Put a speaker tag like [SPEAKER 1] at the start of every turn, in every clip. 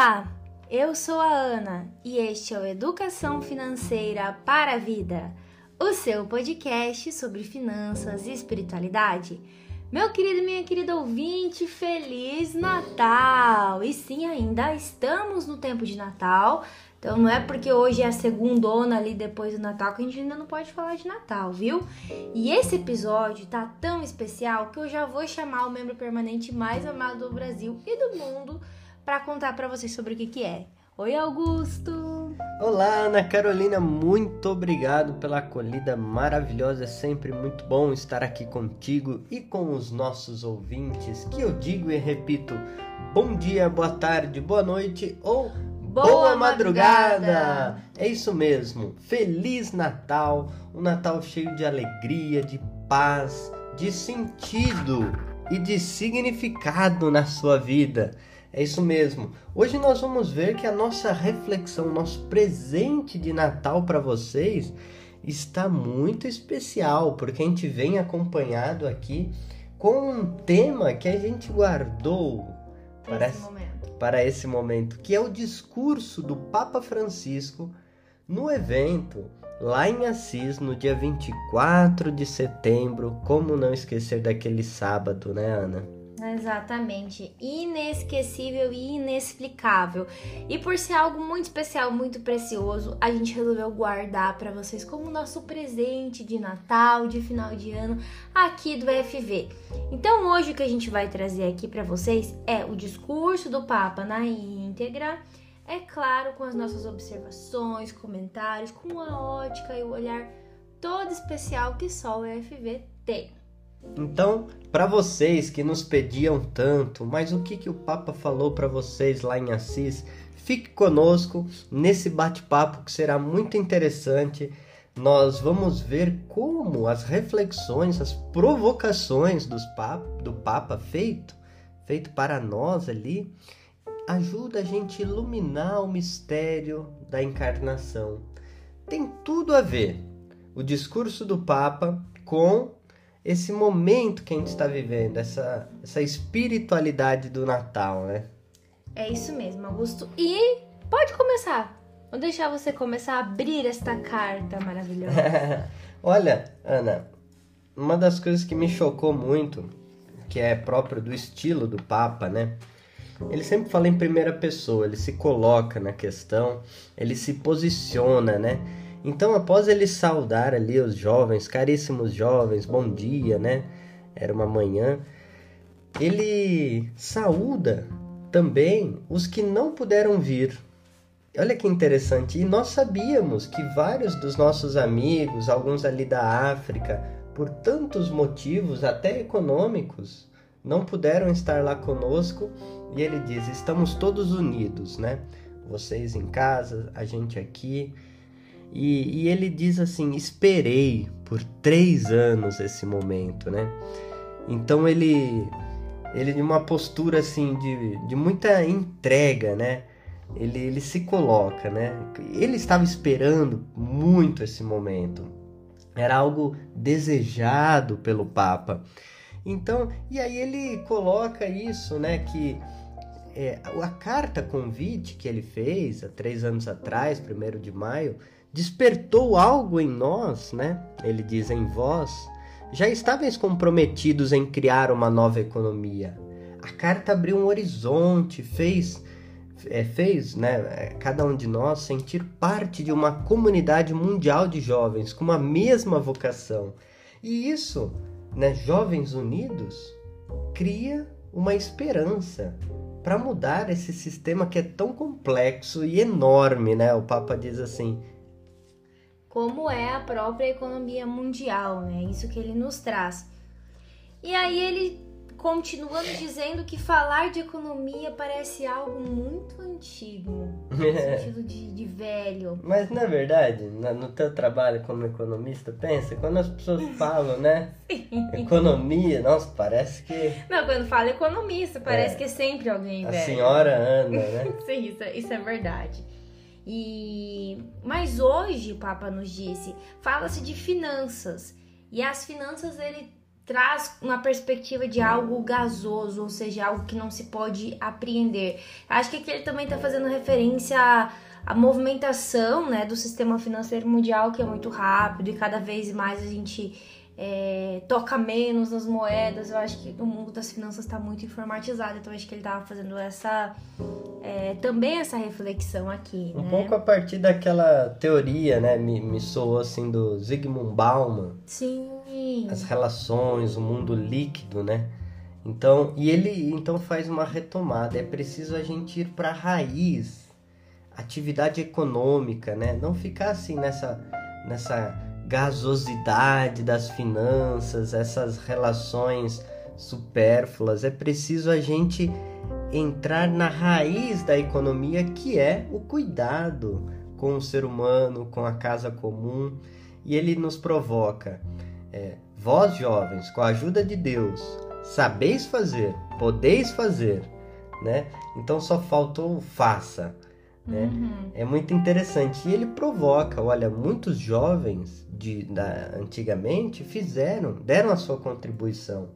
[SPEAKER 1] Olá, eu sou a Ana e este é o Educação Financeira para a Vida, o seu podcast sobre finanças e espiritualidade. Meu querido e minha querida ouvinte, Feliz Natal! E sim, ainda estamos no tempo de Natal, então não é porque hoje é a segunda ali depois do Natal que a gente ainda não pode falar de Natal, viu? E esse episódio tá tão especial que eu já vou chamar o membro permanente mais amado do Brasil e do mundo para contar para vocês sobre o que que é. Oi, Augusto!
[SPEAKER 2] Olá, Ana Carolina, muito obrigado pela acolhida maravilhosa. É sempre muito bom estar aqui contigo e com os nossos ouvintes, que eu digo e repito: bom dia, boa tarde, boa noite ou Boa, Boa madrugada. madrugada! É isso mesmo. Feliz Natal, um Natal cheio de alegria, de paz, de sentido e de significado na sua vida. É isso mesmo. Hoje nós vamos ver que a nossa reflexão, nosso presente de Natal para vocês está muito especial, porque a gente vem acompanhado aqui com um tema que a gente guardou
[SPEAKER 1] para esse momento
[SPEAKER 2] para esse momento, que é o discurso do Papa Francisco no evento lá em Assis no dia 24 de setembro. Como não esquecer daquele sábado, né, Ana?
[SPEAKER 1] Exatamente. Inesquecível e inexplicável. E por ser algo muito especial, muito precioso, a gente resolveu guardar para vocês como nosso presente de Natal, de final de ano aqui do FV. Então, hoje o que a gente vai trazer aqui para vocês é o discurso do Papa na íntegra. É claro, com as nossas observações, comentários, com a ótica e o olhar todo especial que só o FV tem.
[SPEAKER 2] Então, para vocês que nos pediam tanto, mas o que, que o Papa falou para vocês lá em Assis, fique conosco nesse bate-papo que será muito interessante. Nós vamos ver como as reflexões, as provocações papa, do Papa feito, feito para nós ali, ajuda a gente a iluminar o mistério da encarnação. Tem tudo a ver o discurso do Papa com esse momento que a gente está vivendo, essa, essa espiritualidade do Natal, né?
[SPEAKER 1] É isso mesmo, Augusto. E pode começar. Vou deixar você começar a abrir esta carta maravilhosa.
[SPEAKER 2] Olha, Ana, uma das coisas que me chocou muito, que é próprio do estilo do Papa, né? Ele sempre fala em primeira pessoa, ele se coloca na questão, ele se posiciona, né? Então, após ele saudar ali os jovens, caríssimos jovens, bom dia, né? Era uma manhã. Ele saúda também os que não puderam vir. Olha que interessante. E nós sabíamos que vários dos nossos amigos, alguns ali da África, por tantos motivos, até econômicos, não puderam estar lá conosco. E ele diz: estamos todos unidos, né? Vocês em casa, a gente aqui. E, e ele diz assim: esperei por três anos esse momento, né? Então ele, ele de uma postura assim de, de muita entrega, né? Ele, ele se coloca, né? Ele estava esperando muito esse momento. Era algo desejado pelo Papa. Então, e aí ele coloca isso, né? Que é, a carta convite que ele fez há três anos atrás, primeiro de maio, despertou algo em nós, né? Ele diz em vós, já estáveis comprometidos em criar uma nova economia. A carta abriu um horizonte, fez é, fez né, cada um de nós sentir parte de uma comunidade mundial de jovens com uma mesma vocação. E isso, né, Jovens Unidos, cria uma esperança para mudar esse sistema que é tão complexo e enorme, né? O Papa diz assim:
[SPEAKER 1] como é a própria economia mundial, né? Isso que ele nos traz. E aí ele continua nos dizendo que falar de economia parece algo muito antigo, no sentido de, de, velho.
[SPEAKER 2] Mas na verdade, no teu trabalho como economista, pensa, quando as pessoas falam, né? Economia, nossa, parece que.
[SPEAKER 1] Não, quando fala economista, parece é. que é sempre alguém velho.
[SPEAKER 2] A senhora Ana, né?
[SPEAKER 1] Sim, isso, é, isso é verdade. E mas hoje o Papa nos disse, fala-se de finanças. E as finanças ele traz uma perspectiva de algo gasoso, ou seja, algo que não se pode apreender. Acho que aqui ele também está fazendo referência à, à movimentação né, do sistema financeiro mundial, que é muito rápido e cada vez mais a gente é, toca menos nas moedas. Eu acho que o mundo das finanças está muito informatizado, então acho que ele estava fazendo essa é, também essa reflexão aqui.
[SPEAKER 2] Um
[SPEAKER 1] né?
[SPEAKER 2] pouco a partir daquela teoria, né? Me, me soou assim do Zygmunt Bauman.
[SPEAKER 1] Sim.
[SPEAKER 2] As relações, o mundo líquido, né? Então, e ele então faz uma retomada. É preciso a gente ir para a raiz, atividade econômica, né? Não ficar assim nessa nessa gasosidade das finanças, essas relações supérfluas. É preciso a gente entrar na raiz da economia, que é o cuidado com o ser humano, com a casa comum. E ele nos provoca: é, vós jovens, com a ajuda de Deus, sabeis fazer, podeis fazer, né? Então só faltou faça. Né? Uhum. É muito interessante. E ele provoca, olha, muitos jovens de, da, antigamente fizeram, deram a sua contribuição.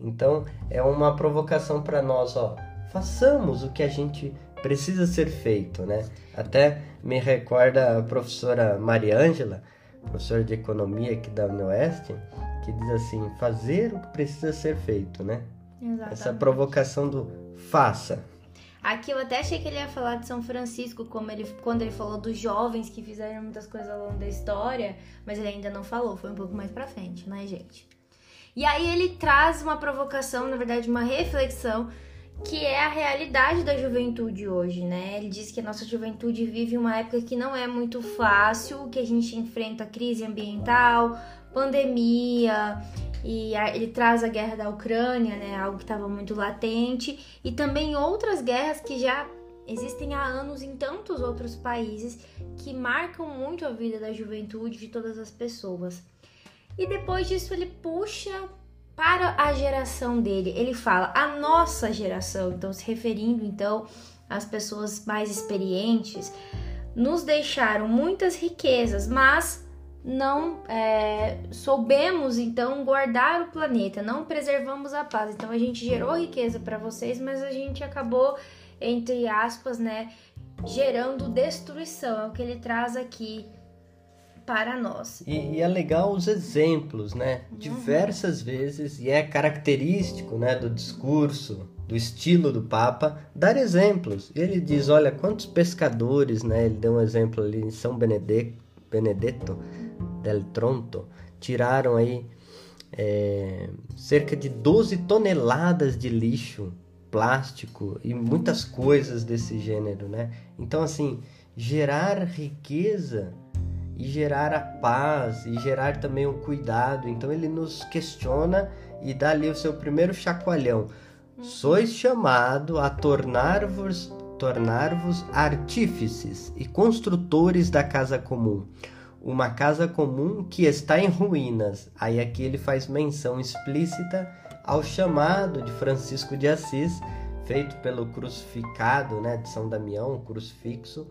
[SPEAKER 2] Então é uma provocação para nós, ó, façamos o que a gente precisa ser feito, né? Até me recorda a professora Maria Ângela, professora de economia aqui da Unioeste, que diz assim: fazer o que precisa ser feito, né?
[SPEAKER 1] Exatamente.
[SPEAKER 2] Essa provocação do faça.
[SPEAKER 1] Aqui eu até achei que ele ia falar de São Francisco, como ele, quando ele falou dos jovens que fizeram muitas coisas ao longo da história, mas ele ainda não falou, foi um pouco mais pra frente, né, gente? E aí ele traz uma provocação, na verdade, uma reflexão, que é a realidade da juventude hoje, né? Ele diz que a nossa juventude vive uma época que não é muito fácil, que a gente enfrenta crise ambiental, pandemia, e ele traz a guerra da Ucrânia, né, algo que estava muito latente, e também outras guerras que já existem há anos em tantos outros países que marcam muito a vida da juventude de todas as pessoas. E depois disso ele puxa para a geração dele. Ele fala a nossa geração, então se referindo então às pessoas mais experientes, nos deixaram muitas riquezas, mas não é, soubemos então guardar o planeta, não preservamos a paz. Então a gente gerou riqueza para vocês, mas a gente acabou, entre aspas, né, gerando destruição. É o que ele traz aqui para nós.
[SPEAKER 2] E, e é legal os exemplos, né? Uhum. Diversas vezes, e é característico né, do discurso, do estilo do Papa, dar exemplos. Ele diz: olha, quantos pescadores, né? Ele deu um exemplo ali em São Benedetto, Benedetto del Tronto tiraram aí é, cerca de 12 toneladas de lixo plástico e muitas coisas desse gênero, né? Então assim, gerar riqueza e gerar a paz e gerar também o cuidado. Então ele nos questiona e dá ali o seu primeiro chacoalhão. Sois chamado a tornar-vos tornar-vos artífices e construtores da casa comum uma casa comum que está em ruínas. Aí aqui ele faz menção explícita ao chamado de Francisco de Assis, feito pelo crucificado né, de São Damião, o crucifixo,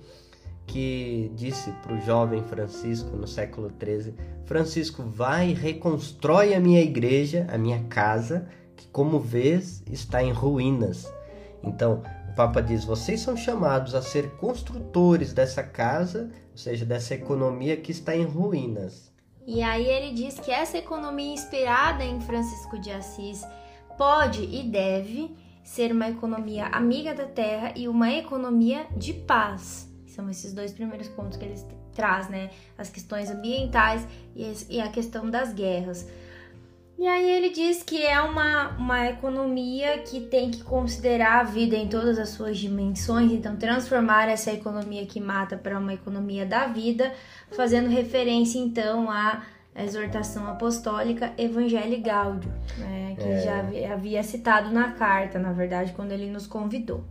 [SPEAKER 2] que disse para o jovem Francisco no século XIII: Francisco, vai e reconstrói a minha igreja, a minha casa, que como vês está em ruínas. Então, Papa diz: vocês são chamados a ser construtores dessa casa ou seja, dessa economia que está em ruínas.
[SPEAKER 1] E aí ele diz que essa economia inspirada em Francisco de Assis pode e deve ser uma economia amiga da terra e uma economia de paz. São esses dois primeiros pontos que ele traz, né? As questões ambientais e a questão das guerras. E aí ele diz que é uma, uma economia que tem que considerar a vida em todas as suas dimensões, então transformar essa economia que mata para uma economia da vida, fazendo referência então à exortação apostólica Evangelii Gaudium, né, que é. já havia citado na carta, na verdade, quando ele nos convidou.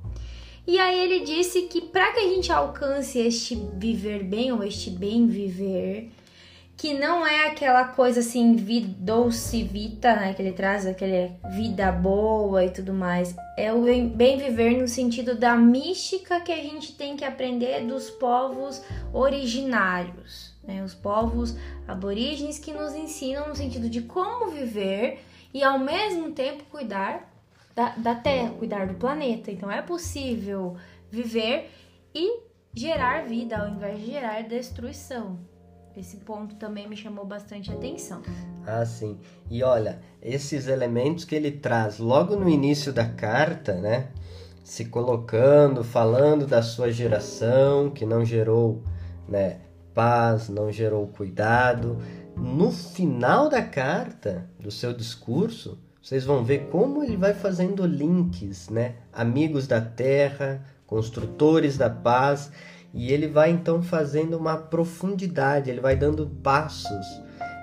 [SPEAKER 1] E aí ele disse que para que a gente alcance este viver bem ou este bem viver, que não é aquela coisa assim, doce vita, né? Que ele traz aquele vida boa e tudo mais. É o bem viver no sentido da mística que a gente tem que aprender dos povos originários, né? Os povos aborígenes que nos ensinam no sentido de como viver e ao mesmo tempo cuidar da, da Terra, cuidar do planeta. Então é possível viver e gerar vida ao invés de gerar destruição. Esse ponto também me chamou bastante atenção.
[SPEAKER 2] Ah, sim. E olha, esses elementos que ele traz logo no início da carta, né? Se colocando, falando da sua geração, que não gerou, né, paz, não gerou cuidado. No final da carta, do seu discurso, vocês vão ver como ele vai fazendo links, né? Amigos da terra, construtores da paz, e ele vai então fazendo uma profundidade, ele vai dando passos.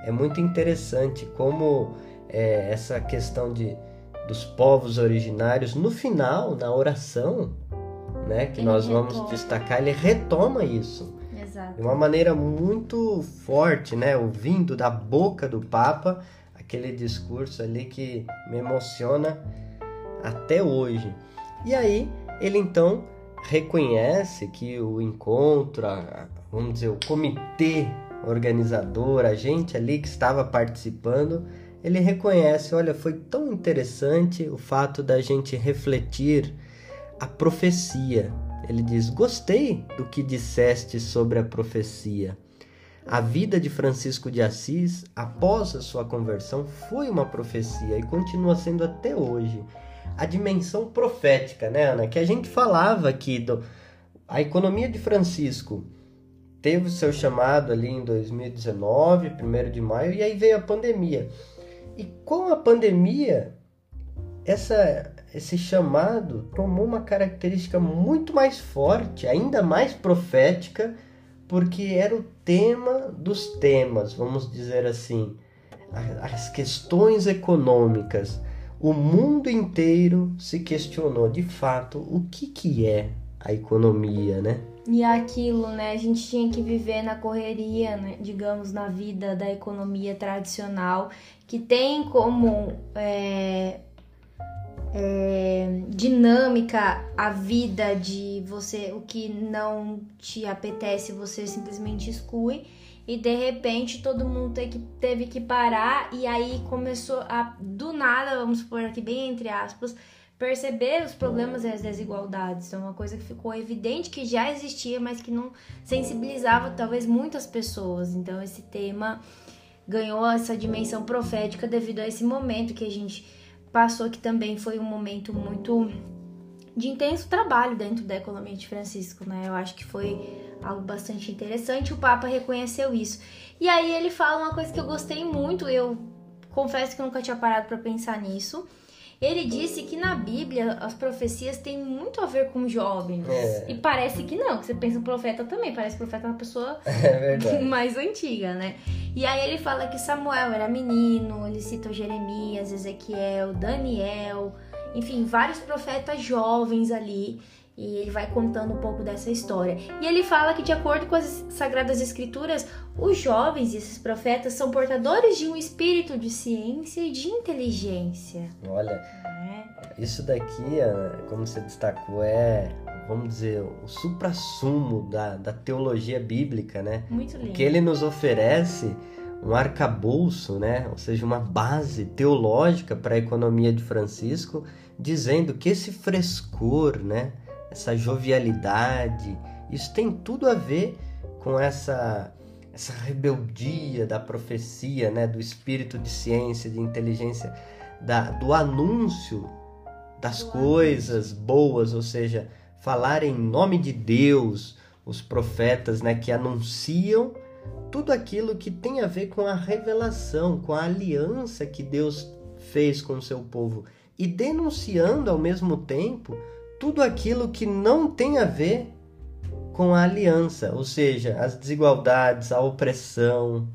[SPEAKER 2] É muito interessante como é, essa questão de, dos povos originários, no final, na oração, né, que ele nós retoma. vamos destacar, ele retoma isso.
[SPEAKER 1] Exato.
[SPEAKER 2] De uma maneira muito forte, né, ouvindo da boca do Papa aquele discurso ali que me emociona até hoje. E aí, ele então reconhece que o encontro, a, vamos dizer, o comitê organizador, a gente ali que estava participando, ele reconhece, olha, foi tão interessante o fato da gente refletir a profecia. Ele diz: "Gostei do que disseste sobre a profecia. A vida de Francisco de Assis, após a sua conversão, foi uma profecia e continua sendo até hoje. A dimensão profética, né, Ana? Que a gente falava aqui do a economia de Francisco teve o seu chamado ali em 2019, 1 de maio, e aí veio a pandemia. E com a pandemia, essa, esse chamado tomou uma característica muito mais forte, ainda mais profética, porque era o tema dos temas, vamos dizer assim, as questões econômicas. O mundo inteiro se questionou de fato o que, que é a economia, né?
[SPEAKER 1] E aquilo, né? A gente tinha que viver na correria, né? digamos, na vida da economia tradicional, que tem como é, é, dinâmica a vida de você, o que não te apetece, você simplesmente exclui. E de repente todo mundo teve que, parar, e aí começou a, do nada, vamos supor aqui bem entre aspas, perceber os problemas e as desigualdades. É uma coisa que ficou evidente que já existia, mas que não sensibilizava talvez muitas pessoas. Então esse tema ganhou essa dimensão profética devido a esse momento que a gente passou que também foi um momento muito de intenso trabalho dentro da economia de Francisco, né? Eu acho que foi algo bastante interessante. O Papa reconheceu isso. E aí ele fala uma coisa que eu gostei muito, eu confesso que eu nunca tinha parado para pensar nisso. Ele disse que na Bíblia as profecias têm muito a ver com jovens. É. E parece que não, que você pensa um profeta também, parece que o profeta é uma pessoa
[SPEAKER 2] é
[SPEAKER 1] mais antiga, né? E aí ele fala que Samuel era menino, ele cita Jeremias, Ezequiel, Daniel, enfim, vários profetas jovens ali. E ele vai contando um pouco dessa história. E ele fala que, de acordo com as Sagradas Escrituras, os jovens, esses profetas, são portadores de um espírito de ciência e de inteligência.
[SPEAKER 2] Olha, é. isso daqui, como você destacou, é, vamos dizer, o supra-sumo da, da teologia bíblica, né?
[SPEAKER 1] Muito lindo.
[SPEAKER 2] Que ele nos oferece um arcabouço, né? Ou seja, uma base teológica para a economia de Francisco, dizendo que esse frescor, né? essa jovialidade, isso tem tudo a ver com essa essa rebeldia da profecia, né, do espírito de ciência, de inteligência, da, do anúncio das coisas boas, ou seja, falar em nome de Deus, os profetas, né, que anunciam tudo aquilo que tem a ver com a revelação, com a aliança que Deus fez com o seu povo e denunciando ao mesmo tempo tudo aquilo que não tem a ver com a aliança, ou seja, as desigualdades, a opressão,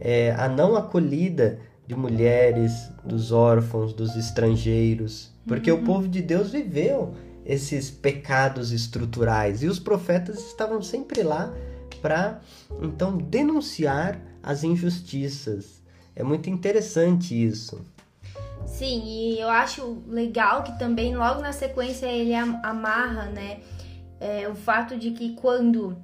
[SPEAKER 2] é, a não acolhida de mulheres, dos órfãos, dos estrangeiros, porque uhum. o povo de Deus viveu esses pecados estruturais e os profetas estavam sempre lá para então denunciar as injustiças. É muito interessante isso.
[SPEAKER 1] Sim, e eu acho legal que também logo na sequência ele amarra, né, é, o fato de que quando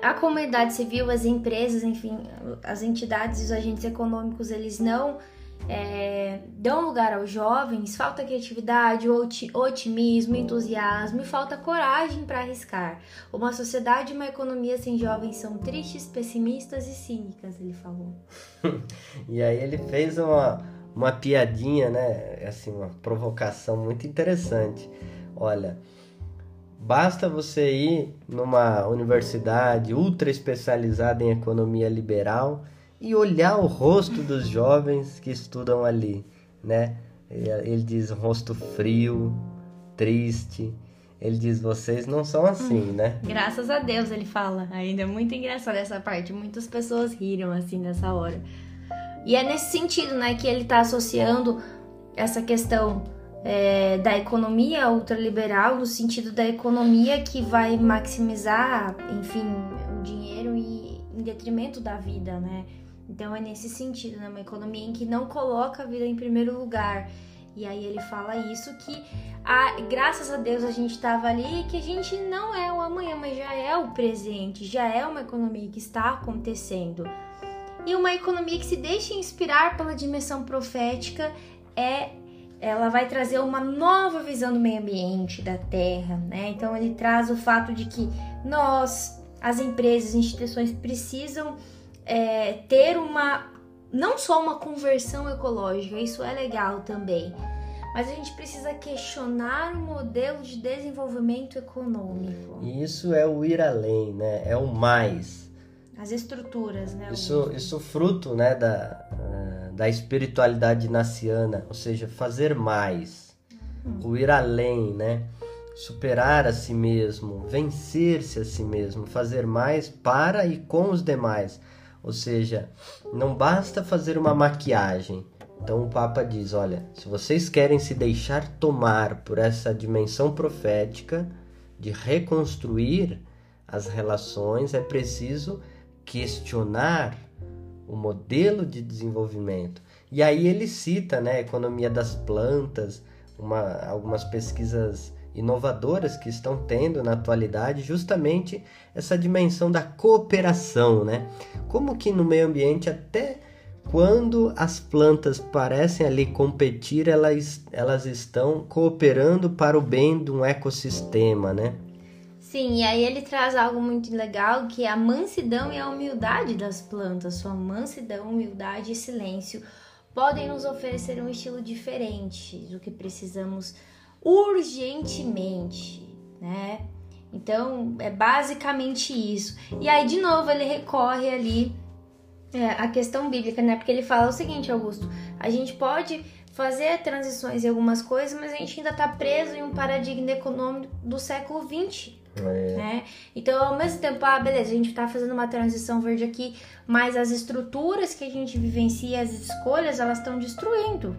[SPEAKER 1] a comunidade civil, as empresas, enfim, as entidades e os agentes econômicos, eles não é, dão lugar aos jovens, falta criatividade, otimismo, entusiasmo e falta coragem para arriscar. Uma sociedade e uma economia sem jovens são tristes, pessimistas e cínicas, ele falou.
[SPEAKER 2] e aí ele fez uma, uma piadinha, né? Assim, uma provocação muito interessante. Olha, basta você ir numa universidade ultra especializada em economia liberal e olhar o rosto dos jovens que estudam ali, né? Ele diz um rosto frio, triste. Ele diz: vocês não são assim, hum, né?
[SPEAKER 1] Graças a Deus, ele fala. Ainda é muito engraçado essa parte. Muitas pessoas riram assim nessa hora. E é nesse sentido, né, que ele está associando essa questão é, da economia ultraliberal, no sentido da economia que vai maximizar, enfim, o dinheiro e em detrimento da vida, né? Então é nesse sentido, né? Uma economia em que não coloca a vida em primeiro lugar. E aí ele fala isso que a, graças a Deus a gente estava ali que a gente não é o amanhã, mas já é o presente, já é uma economia que está acontecendo. E uma economia que se deixa inspirar pela dimensão profética é ela vai trazer uma nova visão do meio ambiente, da terra, né? Então ele traz o fato de que nós, as empresas, instituições precisam é, ter uma não só uma conversão ecológica, isso é legal também, mas a gente precisa questionar o modelo de desenvolvimento econômico.
[SPEAKER 2] E isso é o ir além, né? É o mais.
[SPEAKER 1] As estruturas, né?
[SPEAKER 2] Isso, isso fruto, né, da, uh, da espiritualidade naciana, ou seja, fazer mais, hum. o ir além, né? Superar a si mesmo, vencer-se a si mesmo, fazer mais para e com os demais ou seja, não basta fazer uma maquiagem. Então o Papa diz: olha, se vocês querem se deixar tomar por essa dimensão profética de reconstruir as relações, é preciso questionar o modelo de desenvolvimento. E aí ele cita, né, a economia das plantas, uma, algumas pesquisas inovadoras que estão tendo na atualidade, justamente essa dimensão da cooperação, né? Como que no meio ambiente até quando as plantas parecem ali competir, elas, elas estão cooperando para o bem de um ecossistema, né?
[SPEAKER 1] Sim, e aí ele traz algo muito legal que é a mansidão e a humildade das plantas. Sua mansidão, humildade e silêncio podem nos oferecer um estilo diferente do que precisamos urgentemente, né? Então é basicamente isso. E aí de novo ele recorre ali é, à questão bíblica, né? Porque ele fala o seguinte, Augusto: a gente pode fazer transições em algumas coisas, mas a gente ainda está preso em um paradigma econômico do século XX. É. Né? Então, ao mesmo tempo, ah, beleza, a gente está fazendo uma transição verde aqui, mas as estruturas que a gente vivencia, as escolhas, elas estão destruindo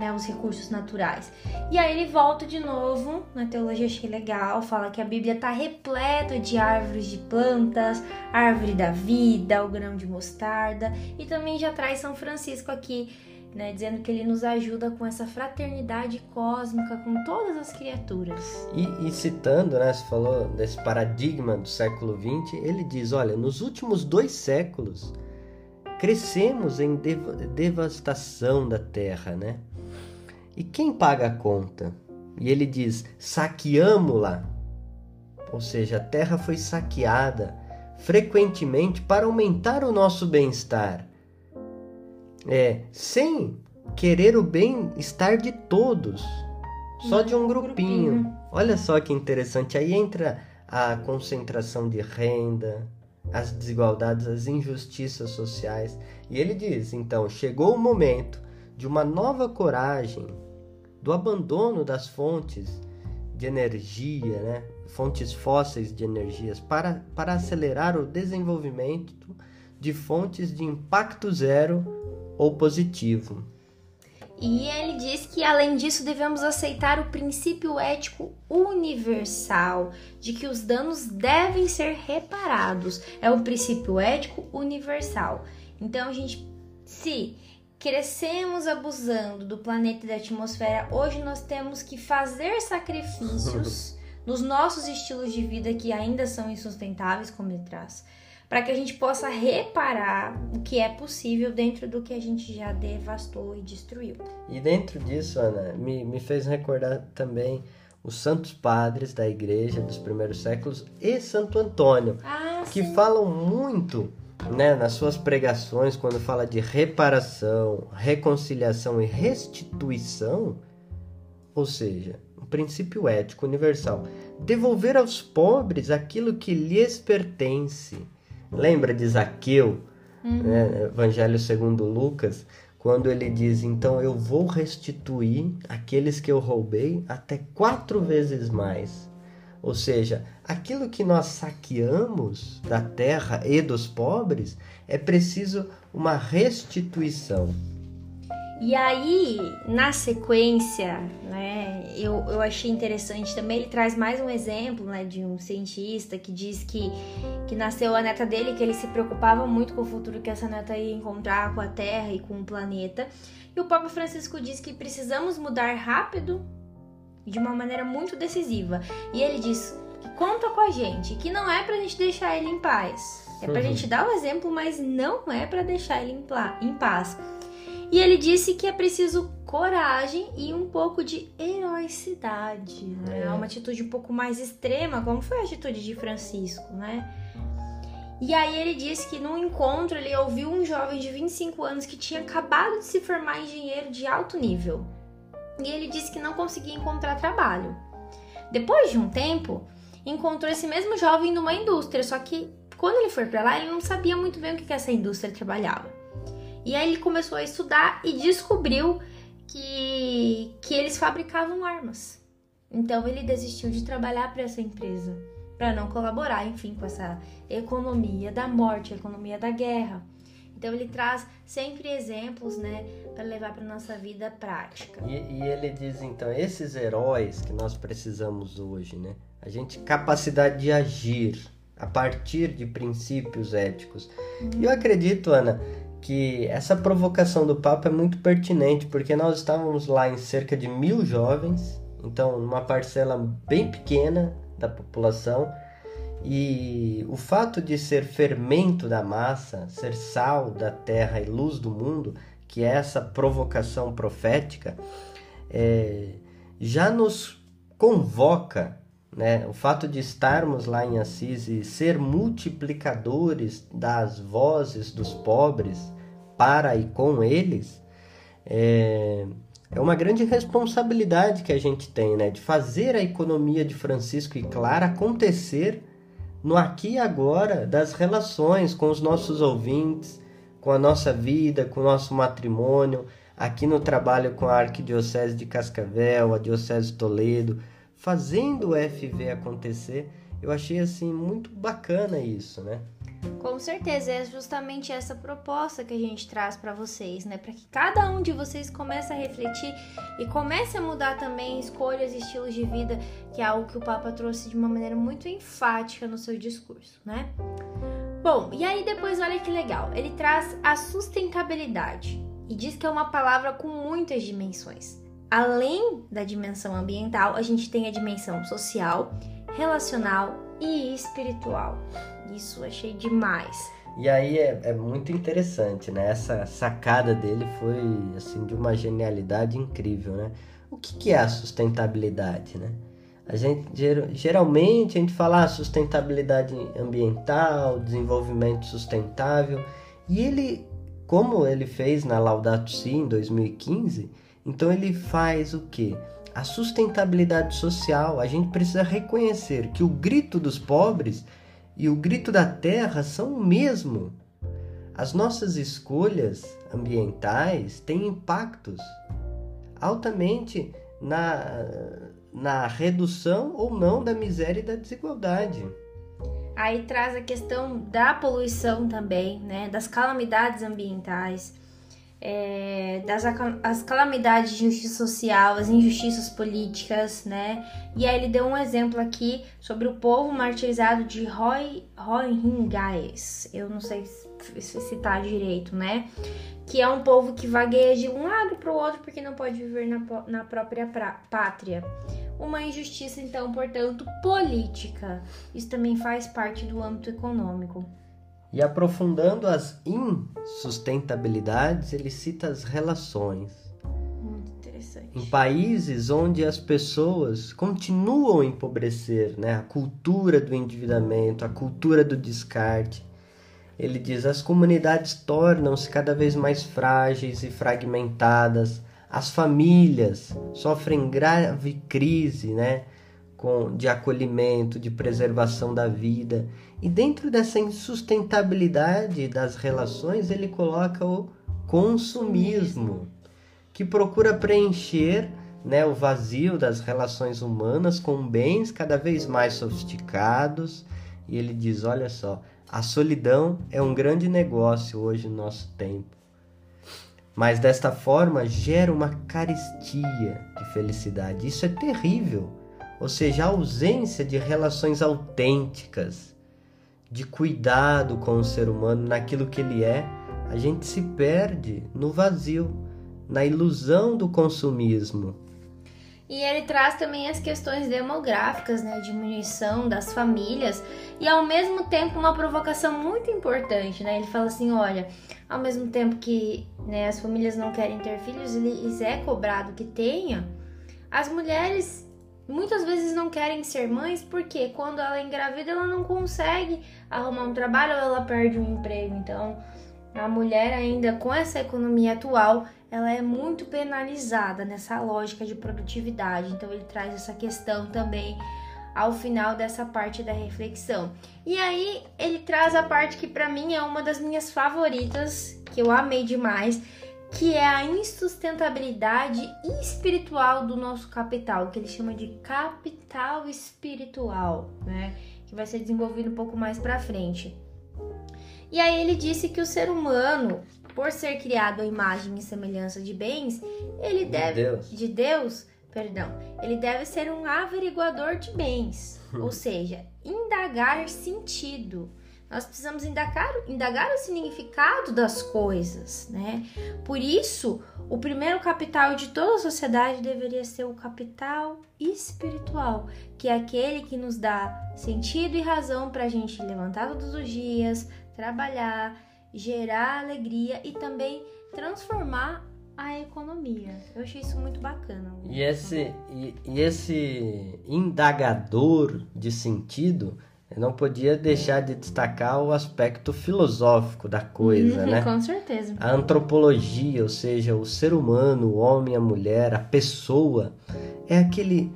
[SPEAKER 1] né, os recursos naturais. E aí ele volta de novo na teologia, achei legal, fala que a Bíblia está repleta de árvores de plantas, árvore da vida, o grão de mostarda, e também já traz São Francisco aqui, né, dizendo que ele nos ajuda com essa fraternidade cósmica com todas as criaturas.
[SPEAKER 2] E, e citando, né, você falou desse paradigma do século XX, ele diz, olha, nos últimos dois séculos crescemos em dev devastação da terra, né? E quem paga a conta? E ele diz: saqueamo-la. Ou seja, a terra foi saqueada frequentemente para aumentar o nosso bem-estar. É, sem querer o bem-estar de todos, só de um grupinho. Olha só que interessante. Aí entra a concentração de renda, as desigualdades, as injustiças sociais. E ele diz: então, chegou o momento de uma nova coragem do abandono das fontes de energia, né? fontes fósseis de energias, para, para acelerar o desenvolvimento de fontes de impacto zero ou positivo.
[SPEAKER 1] E ele diz que, além disso, devemos aceitar o princípio ético universal de que os danos devem ser reparados. É o princípio ético universal. Então, a gente, se crescemos abusando do planeta e da atmosfera, hoje nós temos que fazer sacrifícios nos nossos estilos de vida que ainda são insustentáveis, como ele traz, para que a gente possa reparar o que é possível dentro do que a gente já devastou e destruiu.
[SPEAKER 2] E dentro disso, Ana, me, me fez recordar também os santos padres da igreja dos primeiros séculos e Santo Antônio,
[SPEAKER 1] ah,
[SPEAKER 2] que falam muito né, nas suas pregações, quando fala de reparação, reconciliação e restituição, ou seja, um princípio ético universal, devolver aos pobres aquilo que lhes pertence. Lembra de Zaqueu, uhum. né, Evangelho segundo Lucas, quando ele diz: Então eu vou restituir aqueles que eu roubei até quatro vezes mais. Ou seja, aquilo que nós saqueamos da terra e dos pobres é preciso uma restituição.
[SPEAKER 1] E aí, na sequência, né, eu, eu achei interessante também, ele traz mais um exemplo, né, de um cientista que diz que, que nasceu a neta dele, que ele se preocupava muito com o futuro que essa neta ia encontrar com a Terra e com o planeta. E o Papa Francisco diz que precisamos mudar rápido de uma maneira muito decisiva. E ele diz que conta com a gente, que não é pra gente deixar ele em paz. É pra uhum. gente dar o exemplo, mas não é para deixar ele em paz. E ele disse que é preciso coragem e um pouco de heroicidade, né? É. Uma atitude um pouco mais extrema, como foi a atitude de Francisco, né? E aí ele disse que num encontro ele ouviu um jovem de 25 anos que tinha acabado de se formar engenheiro de alto nível. E ele disse que não conseguia encontrar trabalho. Depois de um tempo, encontrou esse mesmo jovem numa indústria, só que quando ele foi para lá, ele não sabia muito bem o que essa indústria trabalhava. E aí ele começou a estudar e descobriu que, que eles fabricavam armas. Então ele desistiu de trabalhar para essa empresa, para não colaborar, enfim, com essa economia da morte, economia da guerra. Então ele traz sempre exemplos, né, para levar para nossa vida prática.
[SPEAKER 2] E, e, ele diz então esses heróis que nós precisamos hoje, né, a gente capacidade de agir a partir de princípios éticos. E eu acredito, Ana, que essa provocação do Papa é muito pertinente, porque nós estávamos lá em cerca de mil jovens, então uma parcela bem pequena da população, e o fato de ser fermento da massa, ser sal da terra e luz do mundo, que é essa provocação profética, é, já nos convoca né? O fato de estarmos lá em Assis e ser multiplicadores das vozes dos pobres para e com eles é, é uma grande responsabilidade que a gente tem, né? De fazer a economia de Francisco e Clara acontecer no aqui e agora das relações com os nossos ouvintes, com a nossa vida, com o nosso matrimônio, aqui no trabalho com a Arquidiocese de Cascavel, a Diocese de Toledo, fazendo o FV acontecer. Eu achei assim muito bacana isso, né?
[SPEAKER 1] Com certeza, é justamente essa proposta que a gente traz para vocês, né? Para que cada um de vocês comece a refletir e comece a mudar também escolhas e estilos de vida, que é algo que o Papa trouxe de uma maneira muito enfática no seu discurso, né? Bom, e aí depois olha que legal, ele traz a sustentabilidade e diz que é uma palavra com muitas dimensões. Além da dimensão ambiental, a gente tem a dimensão social, relacional e espiritual. Isso achei demais.
[SPEAKER 2] E aí é, é, muito interessante, né? Essa sacada dele foi assim de uma genialidade incrível, né? O que, que é a sustentabilidade, né? A gente geralmente a gente fala ah, sustentabilidade ambiental, desenvolvimento sustentável, e ele, como ele fez na Laudato Si em 2015, então ele faz o que? A sustentabilidade social. A gente precisa reconhecer que o grito dos pobres e o grito da terra são o mesmo. As nossas escolhas ambientais têm impactos altamente na, na redução ou não da miséria e da desigualdade.
[SPEAKER 1] Aí traz a questão da poluição também, né, das calamidades ambientais é, das as calamidades de justiça social, as injustiças políticas, né? E aí ele deu um exemplo aqui sobre o povo martirizado de Roy, Rohingyas. Eu não sei se citar direito, né? Que é um povo que vagueia de um lado para o outro porque não pode viver na, na própria pra, pátria. Uma injustiça, então, portanto, política. Isso também faz parte do âmbito econômico.
[SPEAKER 2] E aprofundando as insustentabilidades, ele cita as relações.
[SPEAKER 1] Muito interessante.
[SPEAKER 2] Em países onde as pessoas continuam a empobrecer, né? a cultura do endividamento, a cultura do descarte, ele diz: as comunidades tornam-se cada vez mais frágeis e fragmentadas, as famílias sofrem grave crise né? Com, de acolhimento, de preservação da vida. E dentro dessa insustentabilidade das relações, ele coloca o consumismo, que procura preencher né, o vazio das relações humanas com bens cada vez mais sofisticados. E ele diz: olha só, a solidão é um grande negócio hoje no nosso tempo. Mas desta forma gera uma carestia de felicidade. Isso é terrível. Ou seja, a ausência de relações autênticas, de cuidado com o ser humano naquilo que ele é, a gente se perde no vazio, na ilusão do consumismo.
[SPEAKER 1] E ele traz também as questões demográficas, né, diminuição das famílias e ao mesmo tempo uma provocação muito importante, né? Ele fala assim, olha, ao mesmo tempo que né, as famílias não querem ter filhos, e é cobrado que tenha, as mulheres muitas vezes não querem ser mães porque quando ela é engravida ela não consegue arrumar um trabalho ou ela perde um emprego. Então, a mulher ainda com essa economia atual, ela é muito penalizada nessa lógica de produtividade. Então ele traz essa questão também ao final dessa parte da reflexão. E aí ele traz a parte que para mim é uma das minhas favoritas, que eu amei demais, que é a insustentabilidade espiritual do nosso capital, que ele chama de capital espiritual, né? Que vai ser desenvolvido um pouco mais para frente. E aí ele disse que o ser humano, por ser criado à imagem e semelhança de bens, ele deve
[SPEAKER 2] Deus.
[SPEAKER 1] de Deus, perdão, ele deve ser um averiguador de bens, ou seja, indagar sentido. Nós precisamos indagar, indagar o significado das coisas, né? Por isso, o primeiro capital de toda a sociedade deveria ser o capital espiritual, que é aquele que nos dá sentido e razão para a gente levantar todos os dias, trabalhar, gerar alegria e também transformar a economia. Eu achei isso muito bacana.
[SPEAKER 2] E esse, e, e esse indagador de sentido não podia deixar de destacar o aspecto filosófico da coisa,
[SPEAKER 1] Uhum,
[SPEAKER 2] né?
[SPEAKER 1] Com certeza.
[SPEAKER 2] A antropologia, ou seja, o ser humano, o homem, a mulher, a pessoa, é aquele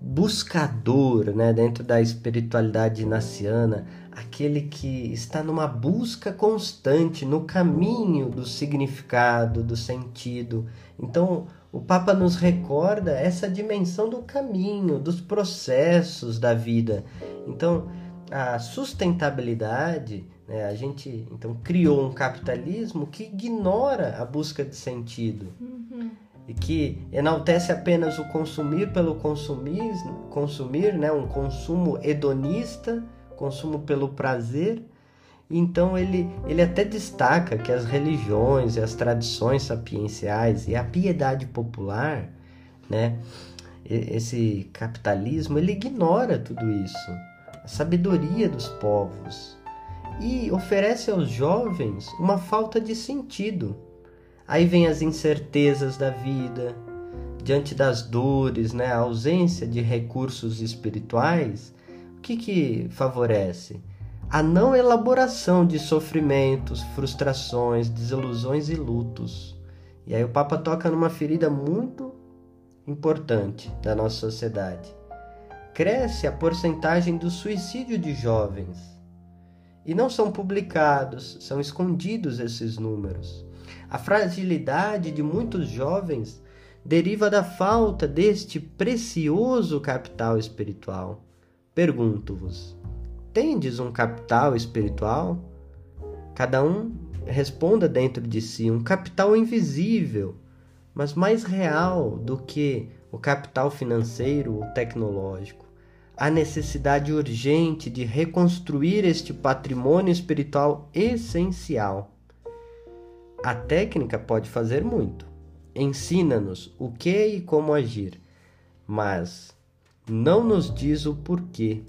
[SPEAKER 2] buscador, né, dentro da espiritualidade inaciana, aquele que está numa busca constante no caminho do significado, do sentido. Então, o Papa nos recorda essa dimensão do caminho, dos processos da vida. Então, a sustentabilidade, né, a gente então criou um capitalismo que ignora a busca de sentido
[SPEAKER 1] Uhum.
[SPEAKER 2] e que enaltece apenas o consumir pelo consumir, consumir, né, um consumo hedonista, consumo pelo prazer. Então ele, ele até destaca que as religiões e as tradições sapienciais e a piedade popular, né, esse capitalismo, ele ignora tudo isso, a sabedoria dos povos e oferece aos jovens uma falta de sentido. Aí vem as incertezas da vida, diante das dores, né, a ausência de recursos espirituais, o que que favorece? A não elaboração de sofrimentos, frustrações, desilusões e lutos. E aí o Papa toca numa ferida muito importante da nossa sociedade. Cresce a porcentagem do suicídio de jovens. E não são publicados, são escondidos esses números. A fragilidade de muitos jovens deriva da falta deste precioso capital espiritual. Pergunto-vos: tendes um capital espiritual? Cada um responda dentro de si um capital invisível, mas mais real do que o capital financeiro ou tecnológico. A necessidade urgente de reconstruir este patrimônio espiritual essencial. A técnica pode fazer muito. Ensina-nos o que e como agir, mas não nos diz o porquê.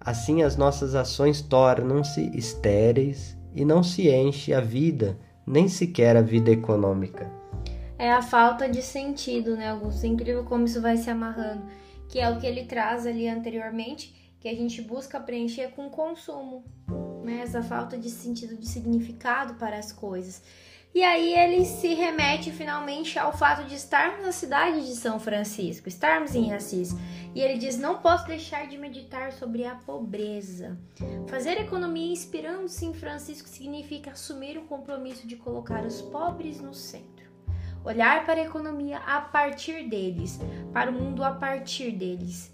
[SPEAKER 2] Assim as nossas ações tornam-se estéreis e não se enche a vida, nem sequer a vida econômica.
[SPEAKER 1] É a falta de sentido, né, Augusto? É incrível como isso vai se amarrando, que é o que ele traz ali anteriormente, que a gente busca preencher com consumo, né? Essa falta de sentido, de significado para as coisas. E aí ele se remete finalmente ao fato de estarmos na cidade de São Francisco, estarmos em Assis. E ele diz: Não posso deixar de meditar sobre a pobreza. Fazer economia inspirando-se em Francisco significa assumir o compromisso de colocar os pobres no centro. Olhar para a economia a partir deles, para o mundo a partir deles.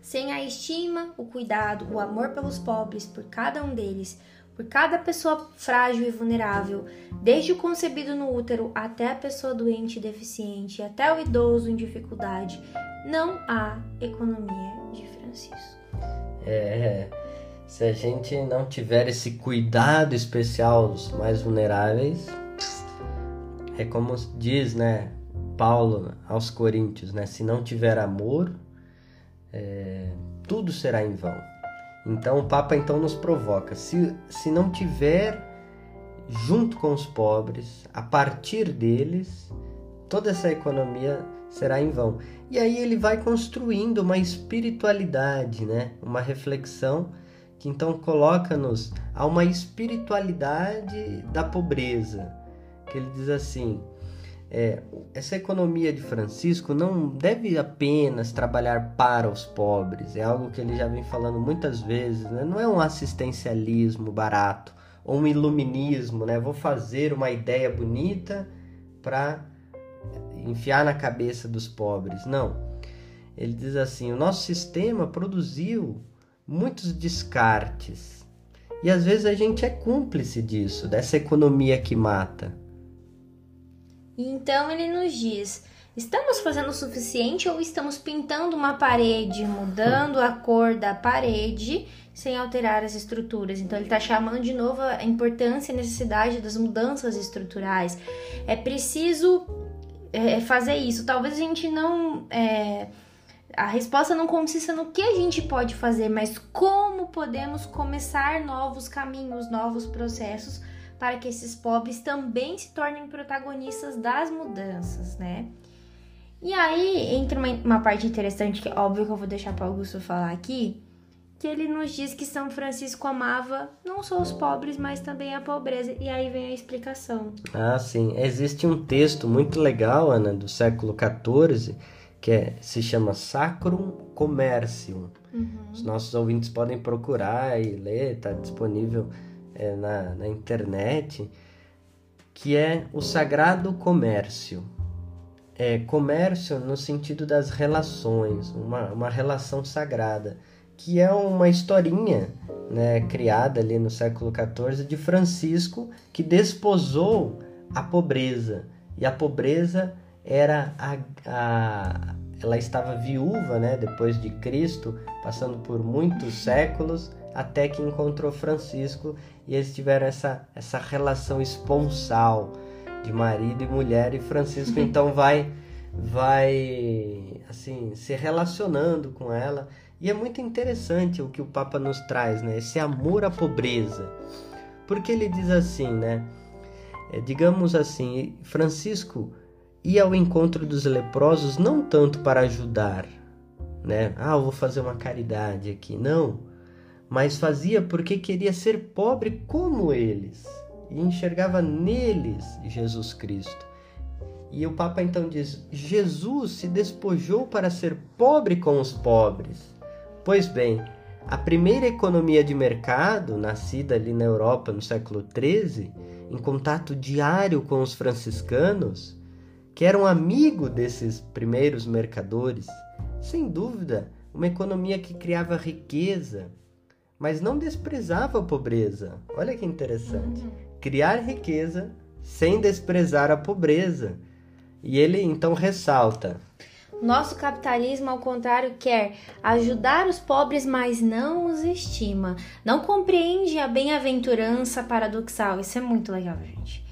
[SPEAKER 1] Sem a estima, o cuidado, o amor pelos pobres, por cada um deles, por cada pessoa frágil e vulnerável, desde o concebido no útero até a pessoa doente e deficiente, até o idoso em dificuldade, não há economia de Francisco.
[SPEAKER 2] É, se a gente não tiver esse cuidado especial aos mais vulneráveis, é como diz, né, Paulo aos Coríntios, né, se não tiver amor, é, tudo será em vão. Então o Papa então nos provoca: se, se não tiver junto com os pobres, a partir deles, toda essa economia será em vão. E aí ele vai construindo uma espiritualidade, né? Uma reflexão que então coloca-nos a uma espiritualidade da pobreza. Que ele diz assim: é, essa economia de Francisco não deve apenas trabalhar para os pobres, é algo que ele já vem falando muitas vezes, né? não é um assistencialismo barato ou um iluminismo, né? Vou fazer uma ideia bonita para enfiar na cabeça dos pobres. Não. Ele diz assim: o nosso sistema produziu muitos descartes. E às vezes a gente é cúmplice disso, dessa economia que mata.
[SPEAKER 1] Então ele nos diz: estamos fazendo o suficiente ou estamos pintando uma parede, mudando a cor da parede sem alterar as estruturas? Então ele está chamando de novo a importância e necessidade das mudanças estruturais. É preciso é, fazer isso. Talvez a gente não. É, a resposta não consista no que a gente pode fazer, mas como podemos começar novos caminhos, novos processos para que esses pobres também se tornem protagonistas das mudanças, né? E aí entra uma, uma parte interessante que é óbvio que eu vou deixar para Augusto falar aqui, que ele nos diz que São Francisco amava não só os pobres, mas também a pobreza. E aí vem a explicação.
[SPEAKER 2] Ah, sim. Existe um texto muito legal, Ana, do século XIV, que é, se chama Sacrum Commercium. Uhum. Os nossos ouvintes podem procurar e ler, está disponível é, na, na internet, que é o sagrado comércio. É, comércio no sentido das relações, uma, uma relação sagrada, que é uma historinha né, criada ali no século XIV de Francisco que desposou a pobreza. E a pobreza era a, a ela estava viúva, né, depois de Cristo, passando por muitos séculos, até que encontrou Francisco e eles tiveram essa, essa relação esponsal de marido e mulher e Francisco então vai vai assim se relacionando com ela e é muito interessante o que o Papa nos traz, né? Esse amor à pobreza, porque ele diz assim, né? É, digamos assim, Francisco ia ao encontro dos leprosos não tanto para ajudar, né? Ah, eu vou fazer uma caridade aqui, não mas fazia porque queria ser pobre como eles e enxergava neles Jesus Cristo. E o Papa então diz: Jesus se despojou para ser pobre com os pobres. Pois bem, a primeira economia de mercado, nascida ali na Europa no século XIII, em contato diário com os franciscanos, que eram amigos desses primeiros mercadores, sem dúvida, uma economia que criava riqueza, mas não desprezava a pobreza. Olha que interessante. Uhum. Criar riqueza sem desprezar a pobreza. E ele então ressalta:
[SPEAKER 1] nosso capitalismo, ao contrário, quer ajudar os pobres, mas não os estima. Não compreende a bem-aventurança paradoxal. Isso é muito legal, gente.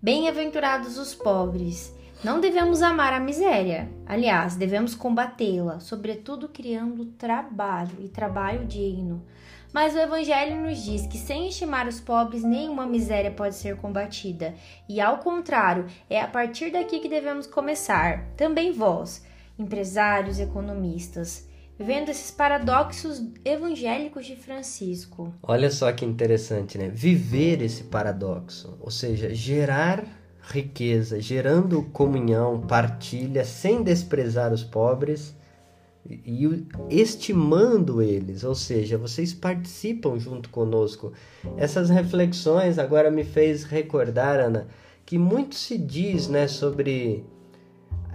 [SPEAKER 1] Bem-aventurados os pobres. Não devemos amar a miséria. Aliás, devemos combatê-la, sobretudo criando trabalho e trabalho digno. Mas o Evangelho nos diz que sem estimar os pobres, nenhuma miséria pode ser combatida. E ao contrário, é a partir daqui que devemos começar. Também vós, empresários, economistas, vendo esses paradoxos evangélicos de Francisco.
[SPEAKER 2] Olha só que interessante, né? Viver esse paradoxo, ou seja, gerar riqueza, gerando comunhão, partilha, sem desprezar os pobres e estimando eles, ou seja, vocês participam junto conosco. Essas reflexões agora me fez recordar, Ana, que muito se diz, né, sobre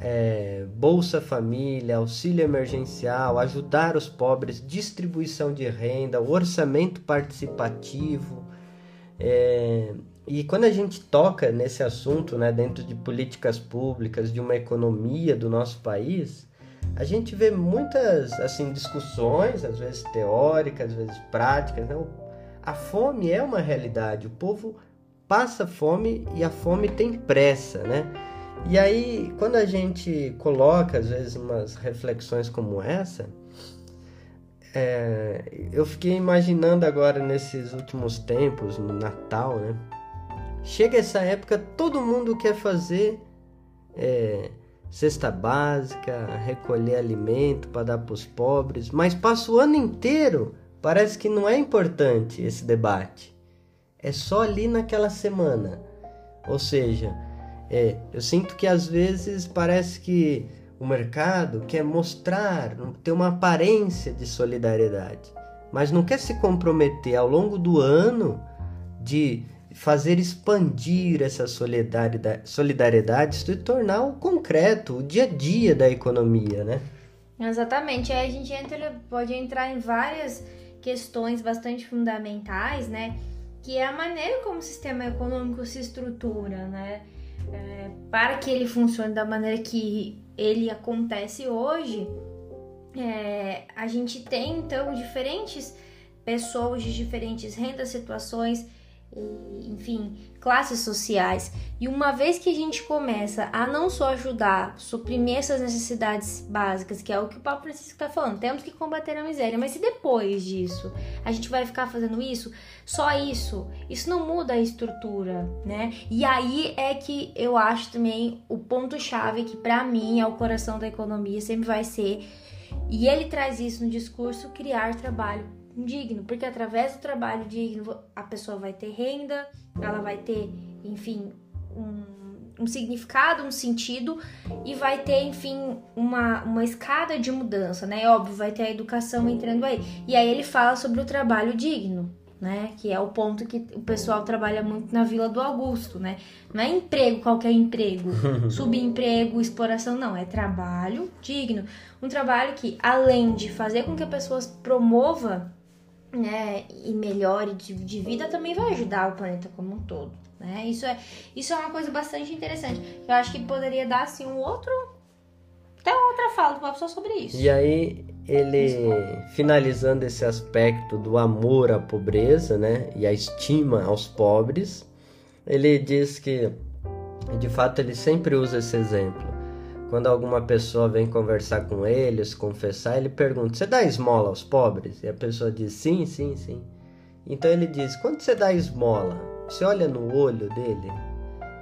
[SPEAKER 2] é, Bolsa Família, auxílio emergencial, ajudar os pobres, distribuição de renda, orçamento participativo. É, e quando a gente toca nesse assunto, né, dentro de políticas públicas, de uma economia do nosso país, a gente vê muitas assim discussões, às vezes teóricas, às vezes práticas. Né? A fome é uma realidade. O povo passa fome e a fome tem pressa, né? E aí, quando a gente coloca às vezes umas reflexões como essa, é, eu fiquei imaginando agora nesses últimos tempos, no Natal, né? Chega essa época, todo mundo quer fazer é, cesta básica, recolher alimento para dar para os pobres, mas passa o ano inteiro, parece que não é importante esse debate. É só ali naquela semana. Ou seja, é, eu sinto que às vezes parece que o mercado quer mostrar, ter uma aparência de solidariedade, mas não quer se comprometer ao longo do ano de fazer expandir essa solidariedade, solidariedade se tornar o concreto, o dia a dia da economia, né?
[SPEAKER 1] Exatamente. Aí a gente entra, pode entrar em várias questões bastante fundamentais, né? Que é a maneira como o sistema econômico se estrutura, né? É, para que ele funcione da maneira que ele acontece hoje, é, a gente tem então diferentes pessoas de diferentes rendas, situações enfim, classes sociais. E uma vez que a gente começa a não só ajudar, suprimir essas necessidades básicas, que é o que o Papa Francisco está falando, temos que combater a miséria, mas se depois disso a gente vai ficar fazendo isso, só isso, isso não muda a estrutura, né? E aí é que eu acho também o ponto-chave que para mim é o coração da economia, sempre vai ser, e ele traz isso no discurso, criar trabalho digno, porque através do trabalho digno a pessoa vai ter renda, ela vai ter, enfim, um, um significado, um sentido e vai ter, enfim, uma, uma escada de mudança, né? óbvio, vai ter a educação entrando aí. E aí ele fala sobre o trabalho digno, né? Que é o ponto que o pessoal trabalha muito na Vila do Augusto, né? Não é emprego, qualquer emprego, subemprego, exploração, não. É trabalho digno. Um trabalho que, além de fazer com que a pessoa promova né, e melhore de, de vida também vai ajudar o planeta como um todo. Né? Isso, é, isso é uma coisa bastante interessante. Eu acho que poderia dar assim um outro. Até outra fala do só sobre isso.
[SPEAKER 2] E aí, ele finalizando esse aspecto do amor à pobreza, né? E a estima aos pobres, ele diz que de fato ele sempre usa esse exemplo quando alguma pessoa vem conversar com ele, se confessar, ele pergunta: Você dá esmola aos pobres? E a pessoa diz: Sim, sim, sim. Então ele diz: Quando você dá esmola, você olha no olho dele?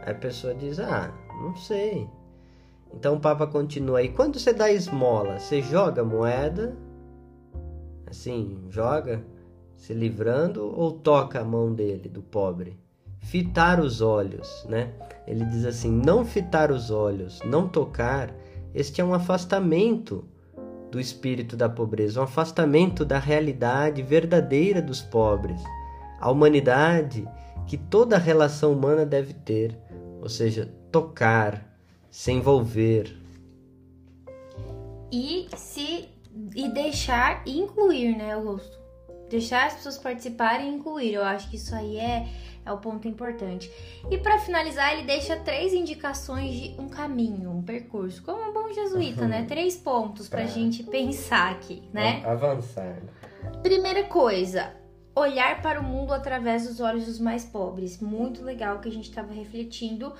[SPEAKER 2] Aí a pessoa diz: Ah, não sei. Então o Papa continua aí: Quando você dá esmola, você joga moeda? Assim, joga, se livrando, ou toca a mão dele, do pobre? Fitar os olhos, né? Ele diz assim: não fitar os olhos, não tocar, este é um afastamento do espírito da pobreza, um afastamento da realidade verdadeira dos pobres, a humanidade que toda relação humana deve ter, ou seja, tocar, se envolver.
[SPEAKER 1] E se e deixar incluir, né, Augusto? Deixar as pessoas participarem e incluir. Eu acho que isso aí é é o ponto importante. E para finalizar, ele deixa três indicações de um caminho, um percurso, como um bom jesuíta, né? Três pontos para a gente pensar aqui, né?
[SPEAKER 2] Avançar.
[SPEAKER 1] Primeira coisa, olhar para o mundo através dos olhos dos mais pobres. Muito legal que a gente estava refletindo.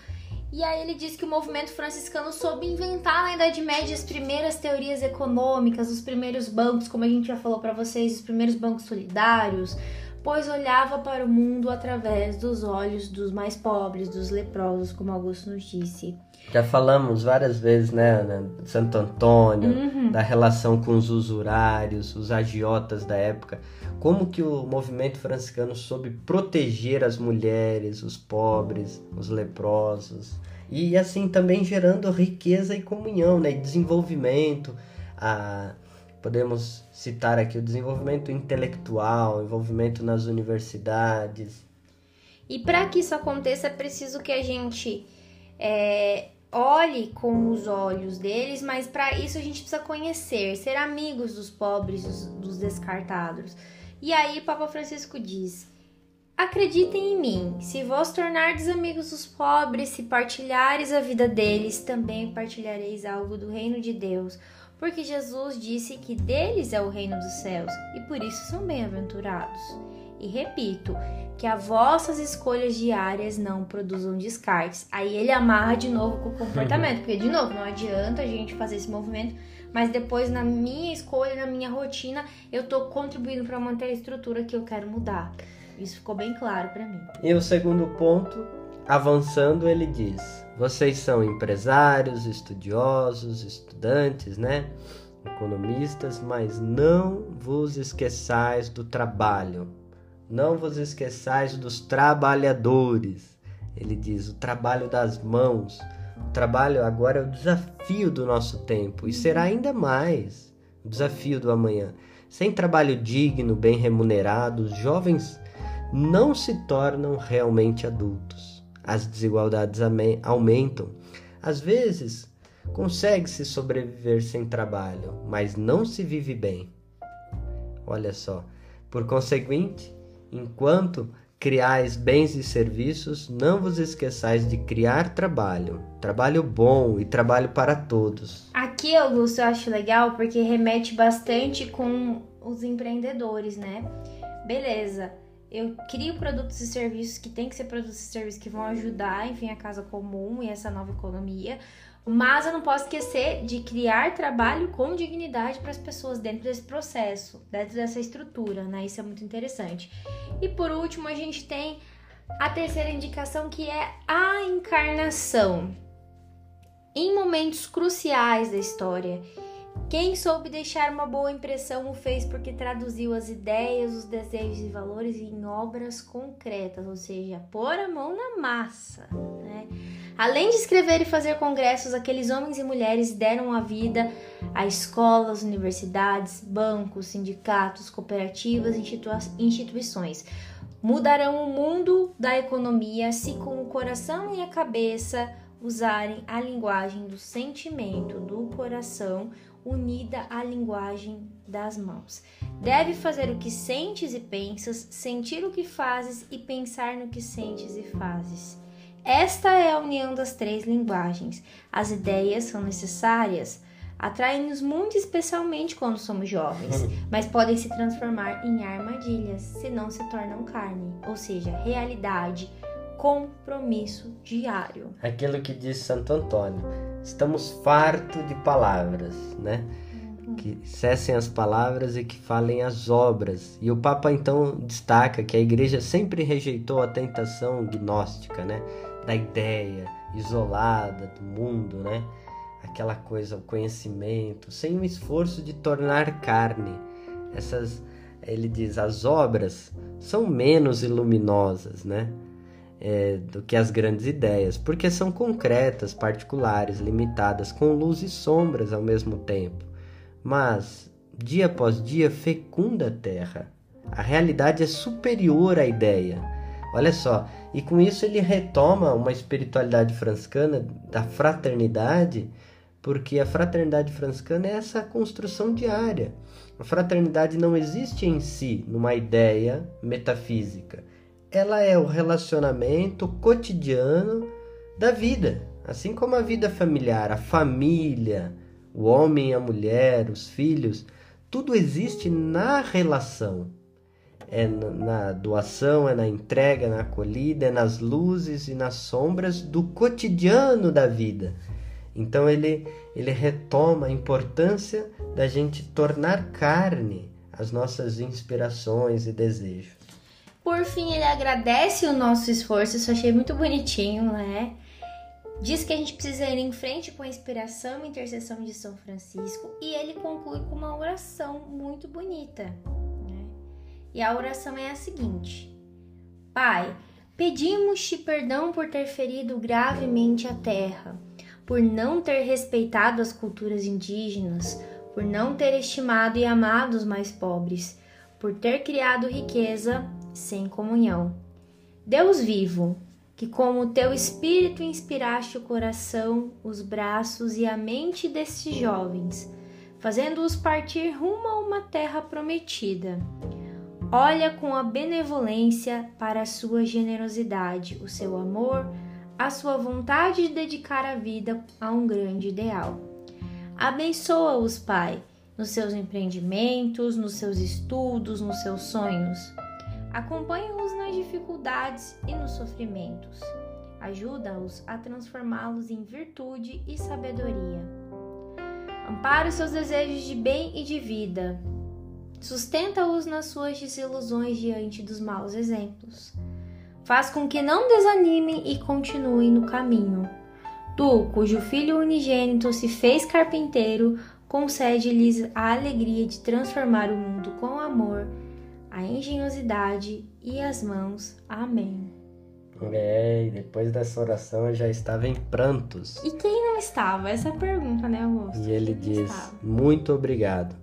[SPEAKER 1] E aí ele diz que o movimento franciscano soube inventar na Idade Média as primeiras teorias econômicas, os primeiros bancos, como a gente já falou para vocês, os primeiros bancos solidários, pois olhava para o mundo através dos olhos dos mais pobres, dos leprosos, como Augusto nos disse.
[SPEAKER 2] Já falamos várias vezes, né, Ana? Santo Antônio, uhum. da relação com os usurários, os agiotas da época. Como que o movimento franciscano soube proteger as mulheres, os pobres, os leprosos. E assim também gerando riqueza e comunhão, né, e desenvolvimento. A, podemos citar aqui o desenvolvimento intelectual, envolvimento nas universidades.
[SPEAKER 1] E para que isso aconteça é preciso que a gente é, olhe com os olhos deles, mas para isso a gente precisa conhecer, ser amigos dos pobres, dos, dos descartados. E aí Papa Francisco diz: Acreditem em mim, se vós tornardes amigos dos pobres, se partilhares a vida deles, também partilhareis algo do reino de Deus, porque Jesus disse que deles é o reino dos céus e por isso são bem-aventurados. E repito, que as vossas escolhas diárias não produzam descartes. Aí ele amarra de novo com o comportamento, porque de novo, não adianta a gente fazer esse movimento, mas depois na minha escolha, na minha rotina, eu tô contribuindo para manter a estrutura que eu quero mudar. Isso ficou bem claro para mim.
[SPEAKER 2] E o segundo ponto, avançando, ele diz: vocês são empresários, estudiosos, estudantes, né? Economistas, mas não vos esqueçais do trabalho não vos esqueçais dos trabalhadores. Ele diz: o trabalho das mãos. O trabalho agora é o desafio do nosso tempo e será ainda mais o desafio do amanhã. Sem trabalho digno, bem remunerado, os jovens não se tornam realmente adultos. As desigualdades aumentam. Às vezes, consegue-se sobreviver sem trabalho, mas não se vive bem. Olha só. Por conseguinte, Enquanto criais bens e serviços, não vos esqueçais de criar trabalho, trabalho bom e trabalho para todos.
[SPEAKER 1] Aqui, Augusto, eu acho legal porque remete bastante com os empreendedores, né? Beleza, eu crio produtos e serviços que tem que ser produtos e serviços que vão ajudar, enfim, a casa comum e essa nova economia, mas eu não posso esquecer de criar trabalho com dignidade para as pessoas dentro desse processo, dentro dessa estrutura, né? Isso é muito interessante. E por último, a gente tem a terceira indicação que é a encarnação. Em momentos cruciais da história, quem soube deixar uma boa impressão o fez porque traduziu as ideias, os desejos e valores em obras concretas, ou seja, pôr a mão na massa, né? Além de escrever e fazer congressos, aqueles homens e mulheres deram a vida a escolas, universidades, bancos, sindicatos, cooperativas, instituições. Mudarão o mundo da economia se com o coração e a cabeça usarem a linguagem do sentimento, do coração, unida à linguagem das mãos. Deve fazer o que sentes e pensas, sentir o que fazes e pensar no que sentes e fazes. Esta é a união das três linguagens. As ideias são necessárias, atraem-nos muito especialmente quando somos jovens, mas podem se transformar em armadilhas se não se tornam carne, ou seja, realidade, compromisso diário.
[SPEAKER 2] Aquilo que diz Santo Antônio, estamos fartos de palavras, né? Que cessem as palavras e que falem as obras. E o Papa então destaca que a igreja sempre rejeitou a tentação gnóstica, né? da ideia isolada do mundo, né? Aquela coisa, o conhecimento, sem o esforço de tornar carne. Essas, ele diz, as obras são menos iluminosas, né? É, do que as grandes ideias, porque são concretas, particulares, limitadas, com luz e sombras ao mesmo tempo. Mas, dia após dia, fecunda a terra. A realidade é superior à ideia. Olha só, e com isso ele retoma uma espiritualidade franciscana da fraternidade, porque a fraternidade franciscana é essa construção diária. A fraternidade não existe em si, numa ideia metafísica. Ela é o relacionamento cotidiano da vida, assim como a vida familiar, a família, o homem a mulher, os filhos, tudo existe na relação é na doação, é na entrega, é na acolhida, é nas luzes e nas sombras do cotidiano da vida. Então ele, ele retoma a importância da gente tornar carne as nossas inspirações e desejos.
[SPEAKER 1] Por fim, ele agradece o nosso esforço, isso achei muito bonitinho, né? Diz que a gente precisa ir em frente com a inspiração e intercessão de São Francisco e ele conclui com uma oração muito bonita. Né? E a oração é a seguinte: Pai, pedimos-te perdão por ter ferido gravemente a terra, por não ter respeitado as culturas indígenas, por não ter estimado e amado os mais pobres, por ter criado riqueza sem comunhão. Deus vivo, que com o teu espírito inspiraste o coração, os braços e a mente destes jovens, fazendo-os partir rumo a uma terra prometida. Olha com a benevolência para a sua generosidade, o seu amor, a sua vontade de dedicar a vida a um grande ideal. Abençoa-os, Pai, nos seus empreendimentos, nos seus estudos, nos seus sonhos. Acompanha-os nas dificuldades e nos sofrimentos. Ajuda-os a transformá-los em virtude e sabedoria. Ampara os seus desejos de bem e de vida. Sustenta-os nas suas desilusões diante dos maus exemplos. Faz com que não desanimem e continuem no caminho. Tu, cujo filho unigênito se fez carpinteiro, concede-lhes a alegria de transformar o mundo com amor a engenhosidade e as mãos. Amém.
[SPEAKER 2] É, e depois dessa oração eu já estava em prantos.
[SPEAKER 1] E quem não estava? Essa é a pergunta, né, Augusto?
[SPEAKER 2] E ele quem diz: Muito obrigado.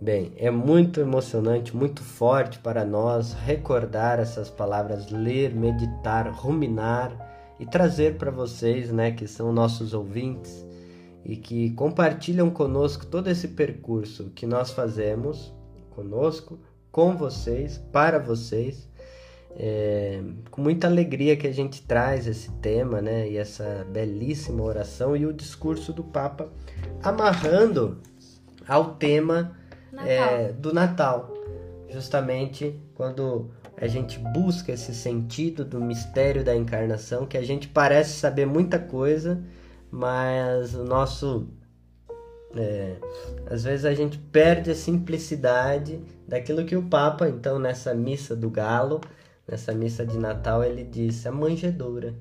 [SPEAKER 2] Bem, é muito emocionante, muito forte para nós recordar essas palavras, ler, meditar, ruminar e trazer para vocês, né, que são nossos ouvintes e que compartilham conosco todo esse percurso que nós fazemos conosco com vocês, para vocês. É, com muita alegria que a gente traz esse tema, né? E essa belíssima oração e o discurso do Papa amarrando ao tema Natal. É, do Natal, justamente quando a gente busca esse sentido do mistério da encarnação, que a gente parece saber muita coisa, mas o nosso é, às vezes a gente perde a simplicidade daquilo que o Papa, então, nessa missa do galo, nessa missa de Natal, ele disse a manjedoura.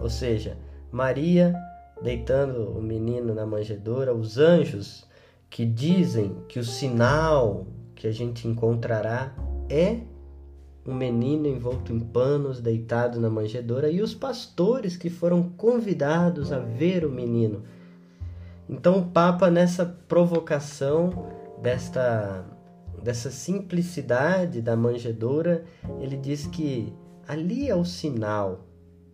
[SPEAKER 2] Ou seja, Maria deitando o menino na manjedoura, os anjos que dizem que o sinal que a gente encontrará é um menino envolto em panos deitado na manjedoura e os pastores que foram convidados a ver o menino então o Papa nessa provocação desta dessa simplicidade da manjedoura, ele diz que ali é o sinal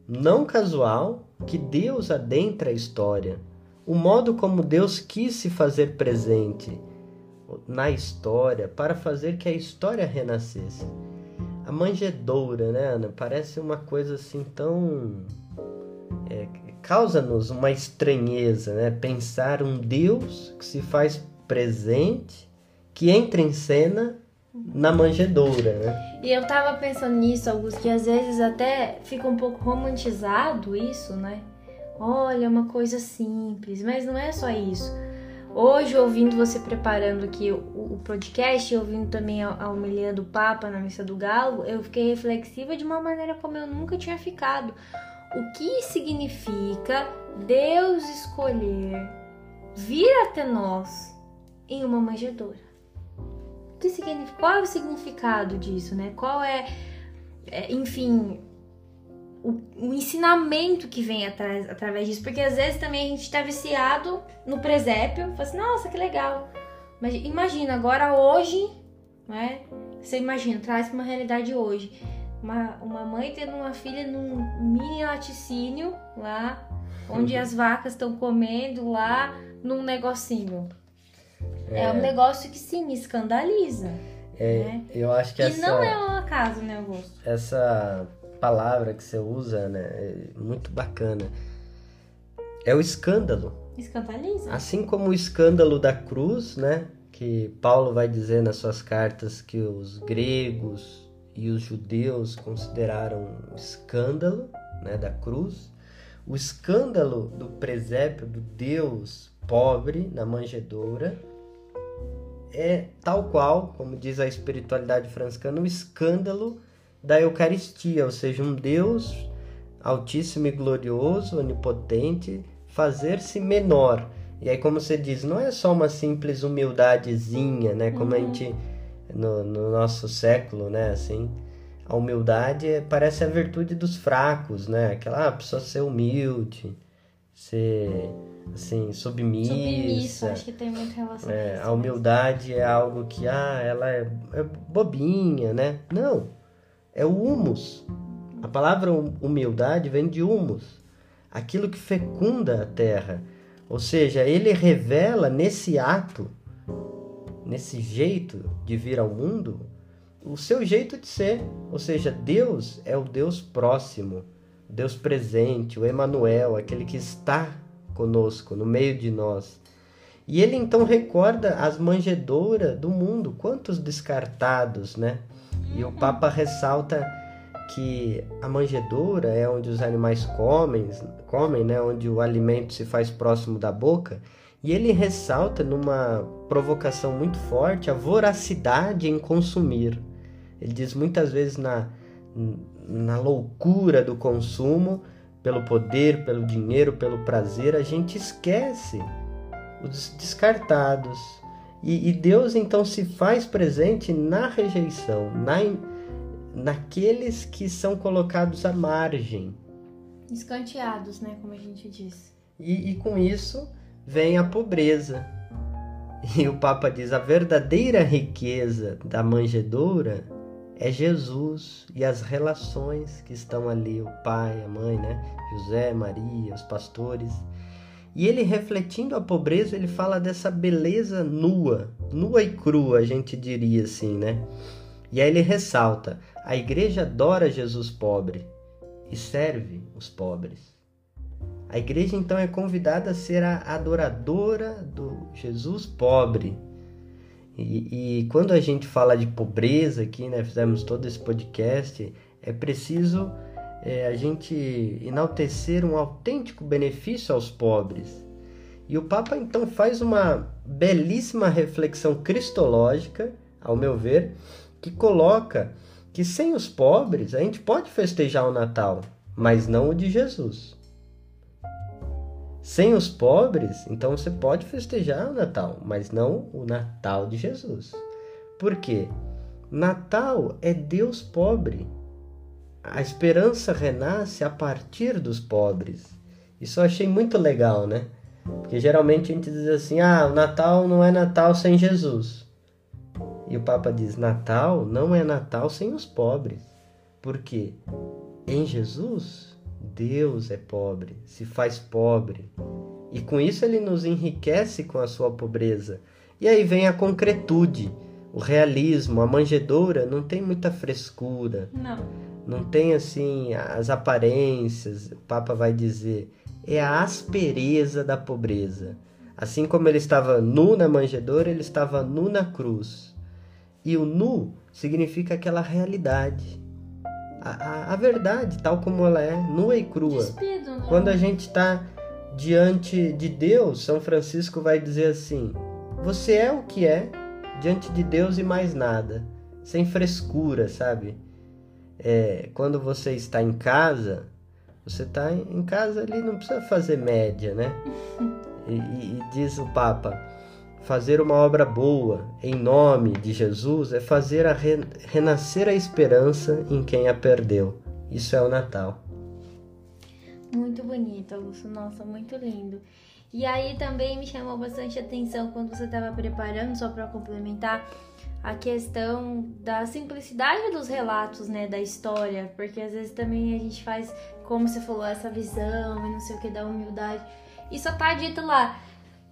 [SPEAKER 2] não casual que Deus adentra a história, o modo como Deus quis se fazer presente na história para fazer que a história renascesse. A manjedoura, né, Ana? Parece uma coisa assim tão é, causa-nos uma estranheza, né? Pensar um Deus que se faz presente, que entra em cena na manjedoura, né?
[SPEAKER 1] E eu tava pensando nisso, Augusto, que às vezes até fica um pouco romantizado isso, né? Olha, uma coisa simples, mas não é só isso. Hoje, ouvindo você preparando aqui o, podcast, ouvindo também a, a do Papa na Missa do Galo, eu fiquei reflexiva de uma maneira como eu nunca tinha ficado o que significa Deus escolher vir até nós em uma manjedoura. Que significa, qual é o significado disso, né? Qual é, é enfim, o, o, ensinamento que vem atrás, através disso? Porque às vezes também a gente está viciado no presépio, fala assim, nossa, que legal. Mas imagina, agora hoje, né? Você imagina, traz para uma realidade hoje uma, uma mãe tendo uma filha num mini laticínio lá, onde as vacas estão comendo lá num negocinho. É. é. um negócio que sim, escandaliza. É, né?
[SPEAKER 2] Eu acho que
[SPEAKER 1] e
[SPEAKER 2] essa.
[SPEAKER 1] E não é um acaso, né, Augusto?
[SPEAKER 2] Essa palavra que você usa, né, é muito bacana. É o escândalo.
[SPEAKER 1] Escandaliza.
[SPEAKER 2] Assim como o escândalo da cruz, né? Que Paulo vai dizer nas suas cartas que os gregos, e os judeus consideraram um escândalo né, da cruz, o escândalo do presépio do Deus pobre na manjedoura é tal qual, como diz a espiritualidade franciscana, o escândalo da Eucaristia, ou seja, um Deus altíssimo e glorioso, onipotente, fazer-se menor. E aí, como você diz, não é só uma simples humildadezinha, né? Como uhum. a gente, no, no, nosso século, né? Assim, a humildade é, parece a virtude dos fracos, né? Aquela ah, pessoa ser humilde, ser, assim, submissa. Submissa,
[SPEAKER 1] acho que tem muita relação
[SPEAKER 2] é, A humildade é algo que, ah, ela é, é bobinha, né? Não, é o humus. A palavra humildade vem de humus, aquilo que fecunda a terra. Ou seja, ele revela nesse ato, nesse jeito de vir ao mundo, o seu jeito de ser. Ou seja, Deus é o Deus próximo, Deus presente, o Emanuel, aquele que está conosco, no meio de nós. E ele então recorda as manjedouras do mundo, quantos descartados, né? E o Papa ressalta que a manjedoura é onde os animais comem, comem, né, onde o alimento se faz próximo da boca, e ele ressalta numa provocação muito forte a voracidade em consumir. Ele diz muitas vezes na, na loucura do consumo, pelo poder, pelo dinheiro, pelo prazer, a gente esquece os descartados. E, e Deus então se faz presente na rejeição, na naqueles que são colocados à margem.
[SPEAKER 1] Escanteados, né? Como a gente diz.
[SPEAKER 2] E, e com isso vem a pobreza. E o Papa diz: a verdadeira riqueza da manjedoura é Jesus e as relações que estão ali, o pai, a mãe, né? José, Maria, os pastores. E ele refletindo a pobreza, ele fala dessa beleza nua, nua e crua, a gente diria assim, né? E aí ele ressalta: a igreja adora Jesus pobre e serve os pobres. A igreja então é convidada a ser a adoradora do Jesus pobre. E, e quando a gente fala de pobreza aqui, né, fizemos todo esse podcast, é preciso é, a gente enaltecer um autêntico benefício aos pobres. E o Papa então faz uma belíssima reflexão cristológica, ao meu ver, que coloca que sem os pobres a gente pode festejar o Natal, mas não o de Jesus. Sem os pobres, então você pode festejar o Natal, mas não o Natal de Jesus. Por quê? Natal é Deus pobre. A esperança renasce a partir dos pobres. Isso eu achei muito legal, né? Porque geralmente a gente diz assim: ah, o Natal não é Natal sem Jesus. E o Papa diz: Natal não é Natal sem os pobres. Porque em Jesus, Deus é pobre, se faz pobre. E com isso ele nos enriquece com a sua pobreza. E aí vem a concretude, o realismo, a manjedoura não tem muita frescura.
[SPEAKER 1] Não.
[SPEAKER 2] Não tem assim as aparências, o Papa vai dizer, é a aspereza da pobreza. Assim como ele estava nu na manjedoura, ele estava nu na cruz. E o nu significa aquela realidade. A, a, a verdade, tal como ela é, nua e crua.
[SPEAKER 1] Despido, né?
[SPEAKER 2] Quando a gente está diante de Deus, São Francisco vai dizer assim: Você é o que é diante de Deus e mais nada. Sem frescura, sabe? É, quando você está em casa, você está em casa ali, não precisa fazer média, né? E, e, e diz o Papa Fazer uma obra boa em nome de Jesus é fazer a re renascer a esperança em quem a perdeu. Isso é o Natal.
[SPEAKER 1] Muito bonito, Augusto. Nossa, muito lindo. E aí também me chamou bastante atenção quando você estava preparando, só para complementar, a questão da simplicidade dos relatos, né, da história, porque às vezes também a gente faz, como você falou, essa visão e não sei o que da humildade. E só tá dito lá,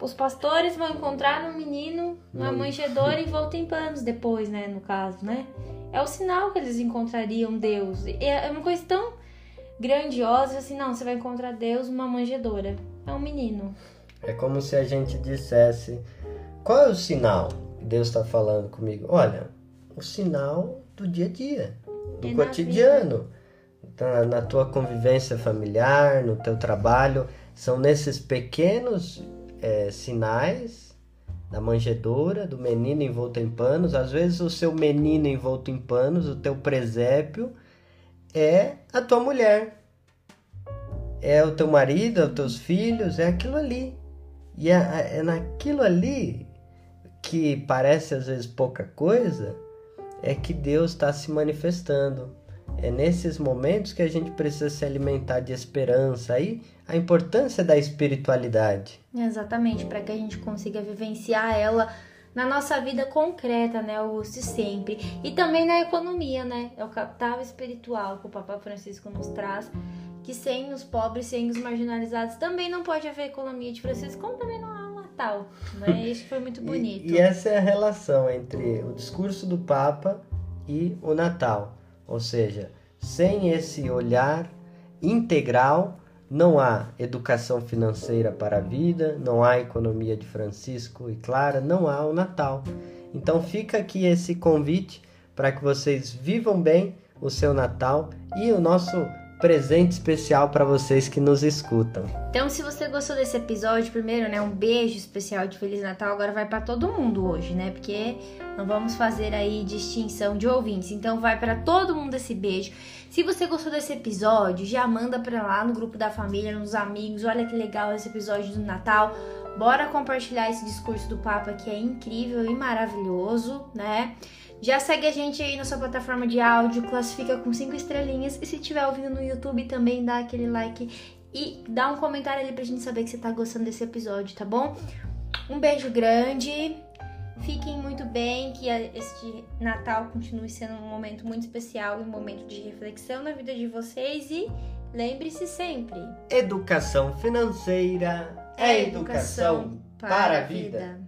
[SPEAKER 1] os pastores vão encontrar um menino na manjedoura e voltam em panos depois, né? No caso, né? É o sinal que eles encontrariam Deus. É uma coisa tão grandiosa assim, não, você vai encontrar Deus numa manjedoura. É um menino.
[SPEAKER 2] É como se a gente dissesse: qual é o sinal que Deus está falando comigo? Olha, o sinal do dia a dia. do cotidiano, na, na tua convivência familiar, no teu trabalho. São nesses pequenos é, sinais da manjedoura, do menino envolto em panos. Às vezes o seu menino envolto em panos, o teu presépio, é a tua mulher. É o teu marido, é os teus filhos, é aquilo ali. E é, é naquilo ali que parece às vezes pouca coisa, é que Deus está se manifestando. É nesses momentos que a gente precisa se alimentar de esperança. Aí a importância da espiritualidade.
[SPEAKER 1] Exatamente, para que a gente consiga vivenciar ela na nossa vida concreta, né, Augusto, sempre. E também na economia, né? É o capital espiritual que o Papa Francisco nos traz, que sem os pobres, sem os marginalizados, também não pode haver economia de Francisco, como também não há o Natal, né? Isso foi muito bonito.
[SPEAKER 2] e, e essa é a relação entre o discurso do Papa e o Natal. Ou seja, sem esse olhar integral, não há educação financeira para a vida, não há economia de Francisco e Clara, não há o Natal. Então fica aqui esse convite para que vocês vivam bem o seu Natal e o nosso presente especial para vocês que nos escutam.
[SPEAKER 1] Então, se você gostou desse episódio, primeiro, né, um beijo especial de Feliz Natal. Agora vai para todo mundo hoje, né? Porque não vamos fazer aí distinção de ouvintes. Então, vai para todo mundo esse beijo. Se você gostou desse episódio, já manda para lá no grupo da família, nos amigos. Olha que legal esse episódio do Natal. Bora compartilhar esse discurso do Papa que é incrível e maravilhoso, né? Já segue a gente aí na sua plataforma de áudio, classifica com cinco estrelinhas e se estiver ouvindo no YouTube também dá aquele like e dá um comentário ali pra gente saber que você tá gostando desse episódio, tá bom? Um beijo grande. Fiquem muito bem, que este Natal continue sendo um momento muito especial e um momento de reflexão na vida de vocês e lembre-se sempre:
[SPEAKER 2] educação financeira é educação, educação para a vida. vida.